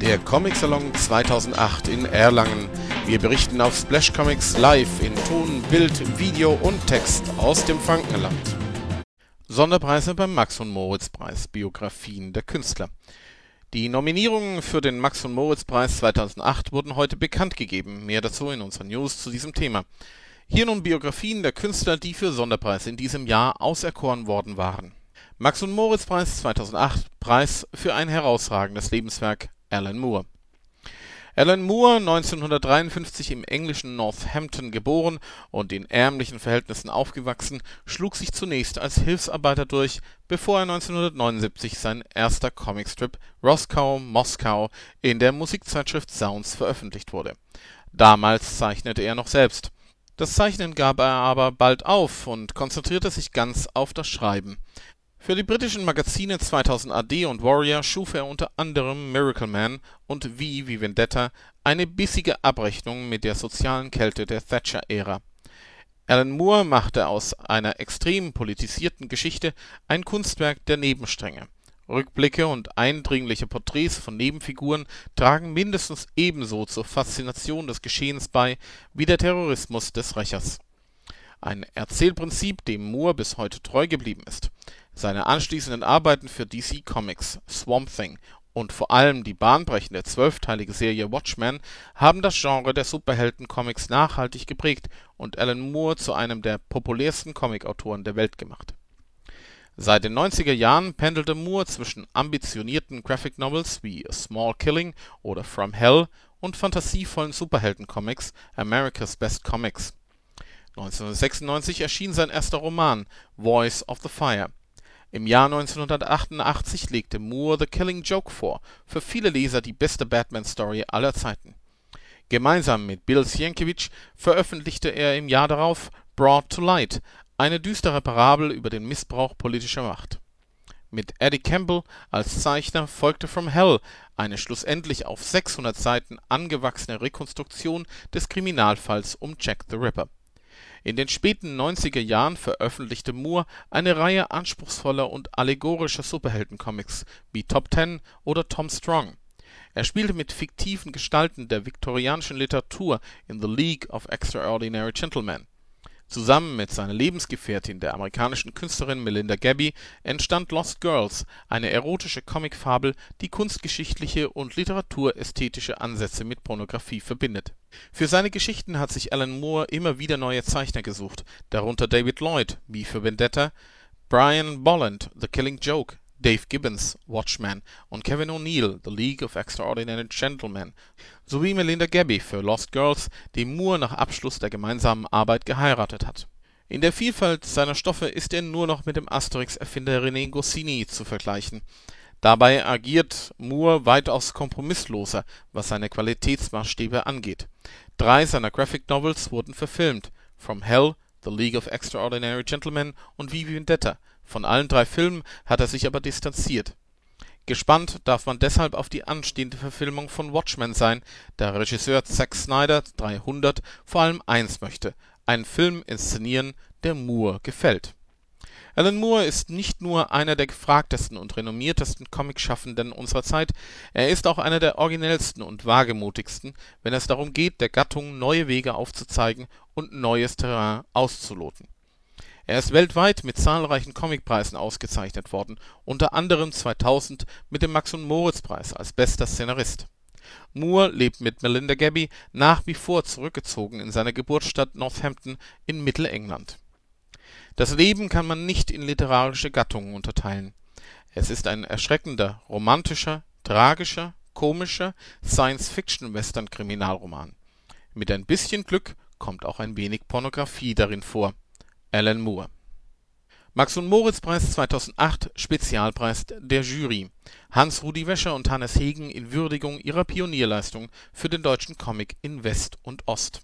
Der Comic Salon 2008 in Erlangen. Wir berichten auf Splash Comics live in Ton, Bild, Video und Text aus dem Frankenland. Sonderpreise beim Max und Moritz Preis Biografien der Künstler. Die Nominierungen für den Max und Moritz Preis 2008 wurden heute bekannt gegeben. Mehr dazu in unseren News zu diesem Thema. Hier nun Biografien der Künstler, die für Sonderpreis in diesem Jahr auserkoren worden waren. Max und Moritz Preis 2008 Preis für ein herausragendes Lebenswerk Alan Moore. Alan Moore, 1953 im englischen Northampton geboren und in ärmlichen Verhältnissen aufgewachsen, schlug sich zunächst als Hilfsarbeiter durch, bevor er 1979 sein erster Comicstrip Roscoe Moskau in der Musikzeitschrift Sounds veröffentlicht wurde. Damals zeichnete er noch selbst. Das Zeichnen gab er aber bald auf und konzentrierte sich ganz auf das Schreiben für die britischen Magazine 2000 AD und Warrior schuf er unter anderem Miracle Man und V wie Vendetta, eine bissige Abrechnung mit der sozialen Kälte der Thatcher-Ära. Alan Moore machte aus einer extrem politisierten Geschichte ein Kunstwerk der Nebenstränge. Rückblicke und eindringliche Porträts von Nebenfiguren tragen mindestens ebenso zur Faszination des Geschehens bei wie der Terrorismus des Rächers. Ein Erzählprinzip, dem Moore bis heute treu geblieben ist seine anschließenden Arbeiten für DC Comics, Swamp Thing und vor allem die bahnbrechende zwölfteilige Serie Watchmen haben das Genre der Superhelden-Comics nachhaltig geprägt und Alan Moore zu einem der populärsten Comicautoren der Welt gemacht. Seit den 90er Jahren pendelte Moore zwischen ambitionierten Graphic Novels wie A Small Killing oder From Hell und fantasievollen Superhelden-Comics America's Best Comics. 1996 erschien sein erster Roman Voice of the Fire im Jahr 1988 legte Moore The Killing Joke vor, für viele Leser die beste Batman-Story aller Zeiten. Gemeinsam mit Bill Sienkiewicz veröffentlichte er im Jahr darauf Brought to Light, eine düstere Parabel über den Missbrauch politischer Macht. Mit Eddie Campbell als Zeichner folgte From Hell, eine schlussendlich auf 600 Seiten angewachsene Rekonstruktion des Kriminalfalls um Jack the Ripper in den späten 90er Jahren veröffentlichte Moore eine Reihe anspruchsvoller und allegorischer Superhelden-Comics wie Top Ten oder Tom Strong. Er spielte mit fiktiven Gestalten der viktorianischen Literatur in The League of Extraordinary Gentlemen Zusammen mit seiner Lebensgefährtin, der amerikanischen Künstlerin Melinda Gabby, entstand Lost Girls, eine erotische Comicfabel, die kunstgeschichtliche und literaturästhetische Ansätze mit Pornografie verbindet. Für seine Geschichten hat sich Alan Moore immer wieder neue Zeichner gesucht, darunter David Lloyd (wie für Vendetta), Brian Bolland (The Killing Joke Dave Gibbons (Watchmen) und Kevin O'Neill (The League of Extraordinary Gentlemen) sowie Melinda Gabby für Lost Girls, die Moore nach Abschluss der gemeinsamen Arbeit geheiratet hat. In der Vielfalt seiner Stoffe ist er nur noch mit dem Asterix-Erfinder René Goscinny zu vergleichen. Dabei agiert Moore weitaus kompromissloser, was seine Qualitätsmaßstäbe angeht. Drei seiner Graphic Novels wurden verfilmt: From Hell, The League of Extraordinary Gentlemen und V Vendetta von allen drei Filmen hat er sich aber distanziert. Gespannt darf man deshalb auf die anstehende Verfilmung von Watchmen sein, da Regisseur Zack Snyder 300 vor allem eins möchte: einen Film inszenieren, der Moore gefällt. Alan Moore ist nicht nur einer der gefragtesten und renommiertesten Comicschaffenden unserer Zeit, er ist auch einer der originellsten und wagemutigsten, wenn es darum geht, der Gattung neue Wege aufzuzeigen und neues Terrain auszuloten er ist weltweit mit zahlreichen Comicpreisen ausgezeichnet worden, unter anderem 2000 mit dem Max-und-Moritz-Preis als bester Szenarist. Moore lebt mit Melinda Gabby nach wie vor zurückgezogen in seiner Geburtsstadt Northampton in Mittelengland. Das Leben kann man nicht in literarische Gattungen unterteilen. Es ist ein erschreckender, romantischer, tragischer, komischer Science-Fiction-Western-Kriminalroman. Mit ein bisschen Glück kommt auch ein wenig Pornografie darin vor Alan Moore Max-und-Moritz-Preis 2008 Spezialpreis der Jury Hans-Rudi Wäscher und Hannes Hegen in Würdigung ihrer Pionierleistung für den deutschen Comic in West und Ost.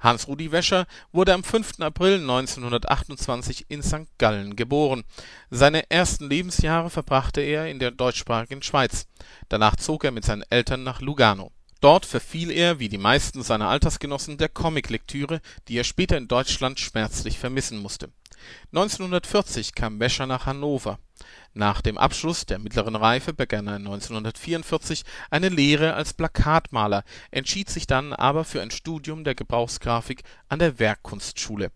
Hans-Rudi Wäscher wurde am 5. April 1928 in St. Gallen geboren. Seine ersten Lebensjahre verbrachte er in der deutschsprachigen Schweiz. Danach zog er mit seinen Eltern nach Lugano Dort verfiel er, wie die meisten seiner Altersgenossen, der Comiclektüre, die er später in Deutschland schmerzlich vermissen musste. 1940 kam Wäscher nach Hannover. Nach dem Abschluss der Mittleren Reife begann er 1944 eine Lehre als Plakatmaler, entschied sich dann aber für ein Studium der Gebrauchsgrafik an der Werkkunstschule.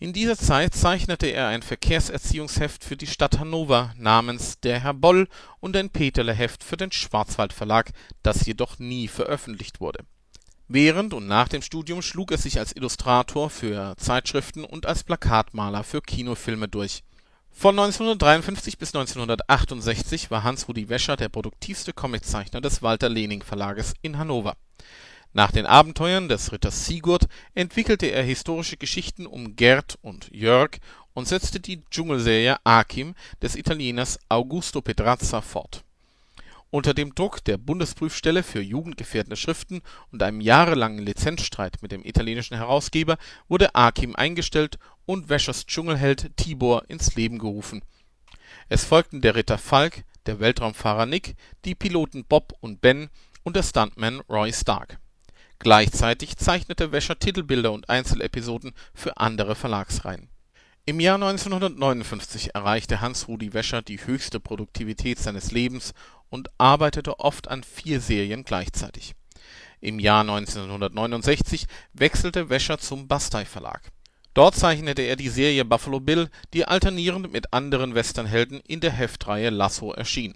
In dieser Zeit zeichnete er ein Verkehrserziehungsheft für die Stadt Hannover namens Der Herr Boll und ein Peterle-Heft für den Schwarzwaldverlag, das jedoch nie veröffentlicht wurde. Während und nach dem Studium schlug er sich als Illustrator für Zeitschriften und als Plakatmaler für Kinofilme durch. Von 1953 bis 1968 war Hans-Rudi Wäscher der produktivste Comiczeichner des Walter-Lening-Verlages in Hannover. Nach den Abenteuern des Ritters Sigurd entwickelte er historische Geschichten um Gerd und Jörg und setzte die Dschungelserie Akim des Italieners Augusto Pedrazza fort. Unter dem Druck der Bundesprüfstelle für jugendgefährdende Schriften und einem jahrelangen Lizenzstreit mit dem italienischen Herausgeber wurde Akim eingestellt und Wäschers Dschungelheld Tibor ins Leben gerufen. Es folgten der Ritter Falk, der Weltraumfahrer Nick, die Piloten Bob und Ben und der Stuntman Roy Stark. Gleichzeitig zeichnete Wäscher Titelbilder und Einzelepisoden für andere Verlagsreihen. Im Jahr 1959 erreichte Hans-Rudi Wäscher die höchste Produktivität seines Lebens und arbeitete oft an vier Serien gleichzeitig. Im Jahr 1969 wechselte Wäscher zum Bastei Verlag. Dort zeichnete er die Serie Buffalo Bill, die alternierend mit anderen Westernhelden in der Heftreihe Lasso erschien.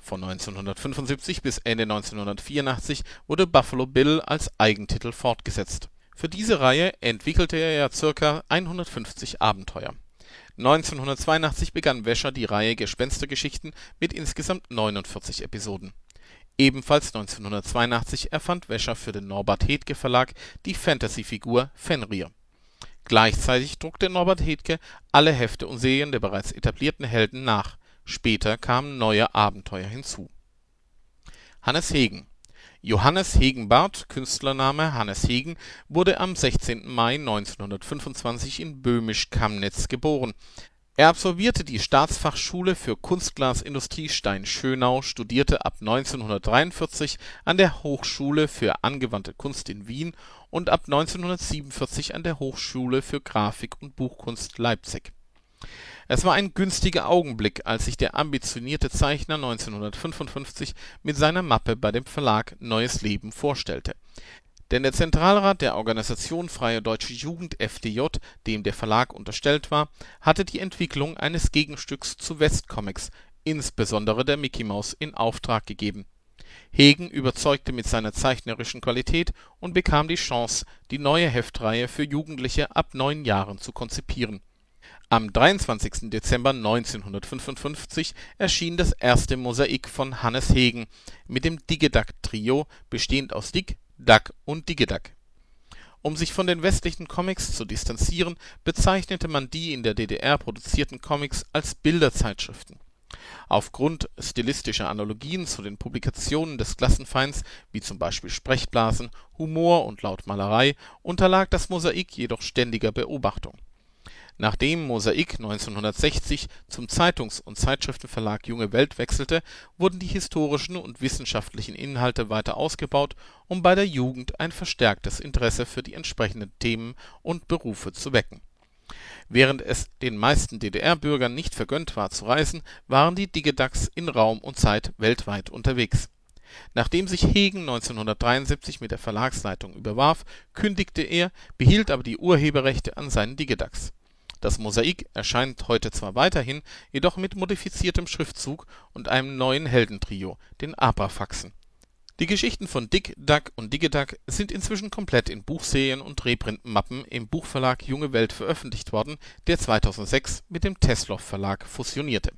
Von 1975 bis Ende 1984 wurde Buffalo Bill als Eigentitel fortgesetzt. Für diese Reihe entwickelte er ca. 150 Abenteuer. 1982 begann Wäscher die Reihe Gespenstergeschichten mit insgesamt 49 Episoden. Ebenfalls 1982 erfand Wäscher für den Norbert Hedke Verlag die Fantasyfigur Fenrir. Gleichzeitig druckte Norbert Hedke alle Hefte und Serien der bereits etablierten Helden nach, später kamen neue Abenteuer hinzu. Hannes Hegen Johannes Hegenbarth (Künstlername Hannes Hegen) wurde am 16. Mai 1925 in Böhmisch-Kamnitz geboren. Er absolvierte die Staatsfachschule für Kunstglasindustrie Stein-Schönau, studierte ab 1943 an der Hochschule für angewandte Kunst in Wien und ab 1947 an der Hochschule für Grafik und Buchkunst Leipzig es war ein günstiger Augenblick, als sich der ambitionierte Zeichner 1955 mit seiner Mappe bei dem Verlag Neues Leben vorstellte. Denn der Zentralrat der Organisation Freie Deutsche Jugend (FDJ), dem der Verlag unterstellt war, hatte die Entwicklung eines Gegenstücks zu Westcomics, insbesondere der Mickey-Maus, in Auftrag gegeben. Hegen überzeugte mit seiner zeichnerischen Qualität und bekam die Chance, die neue Heftreihe für Jugendliche ab neun Jahren zu konzipieren am 23. Dezember 1955 erschien das erste Mosaik von Hannes Hegen mit dem Digidack-Trio, bestehend aus Dick, Duck und Digidack. Um sich von den westlichen Comics zu distanzieren, bezeichnete man die in der DDR produzierten Comics als Bilderzeitschriften. Aufgrund stilistischer Analogien zu den Publikationen des Klassenfeinds, wie zum Beispiel Sprechblasen, Humor und Lautmalerei, unterlag das Mosaik jedoch ständiger Beobachtung Nachdem Mosaik 1960 zum Zeitungs und Zeitschriftenverlag Junge Welt wechselte, wurden die historischen und wissenschaftlichen Inhalte weiter ausgebaut, um bei der Jugend ein verstärktes Interesse für die entsprechenden Themen und Berufe zu wecken. Während es den meisten DDR-Bürgern nicht vergönnt war zu reisen, waren die Digedacks in Raum und Zeit weltweit unterwegs. Nachdem sich Hegen 1973 mit der Verlagsleitung überwarf, kündigte er, behielt aber die Urheberrechte an seinen Digedacks das Mosaik erscheint heute zwar weiterhin, jedoch mit modifiziertem Schriftzug und einem neuen Heldentrio, den Abrafaxen. Die Geschichten von Dick, Duck und Digiduck sind inzwischen komplett in Buchserien und Reprintmappen im Buchverlag Junge Welt veröffentlicht worden, der 2006 mit dem Teslov Verlag fusionierte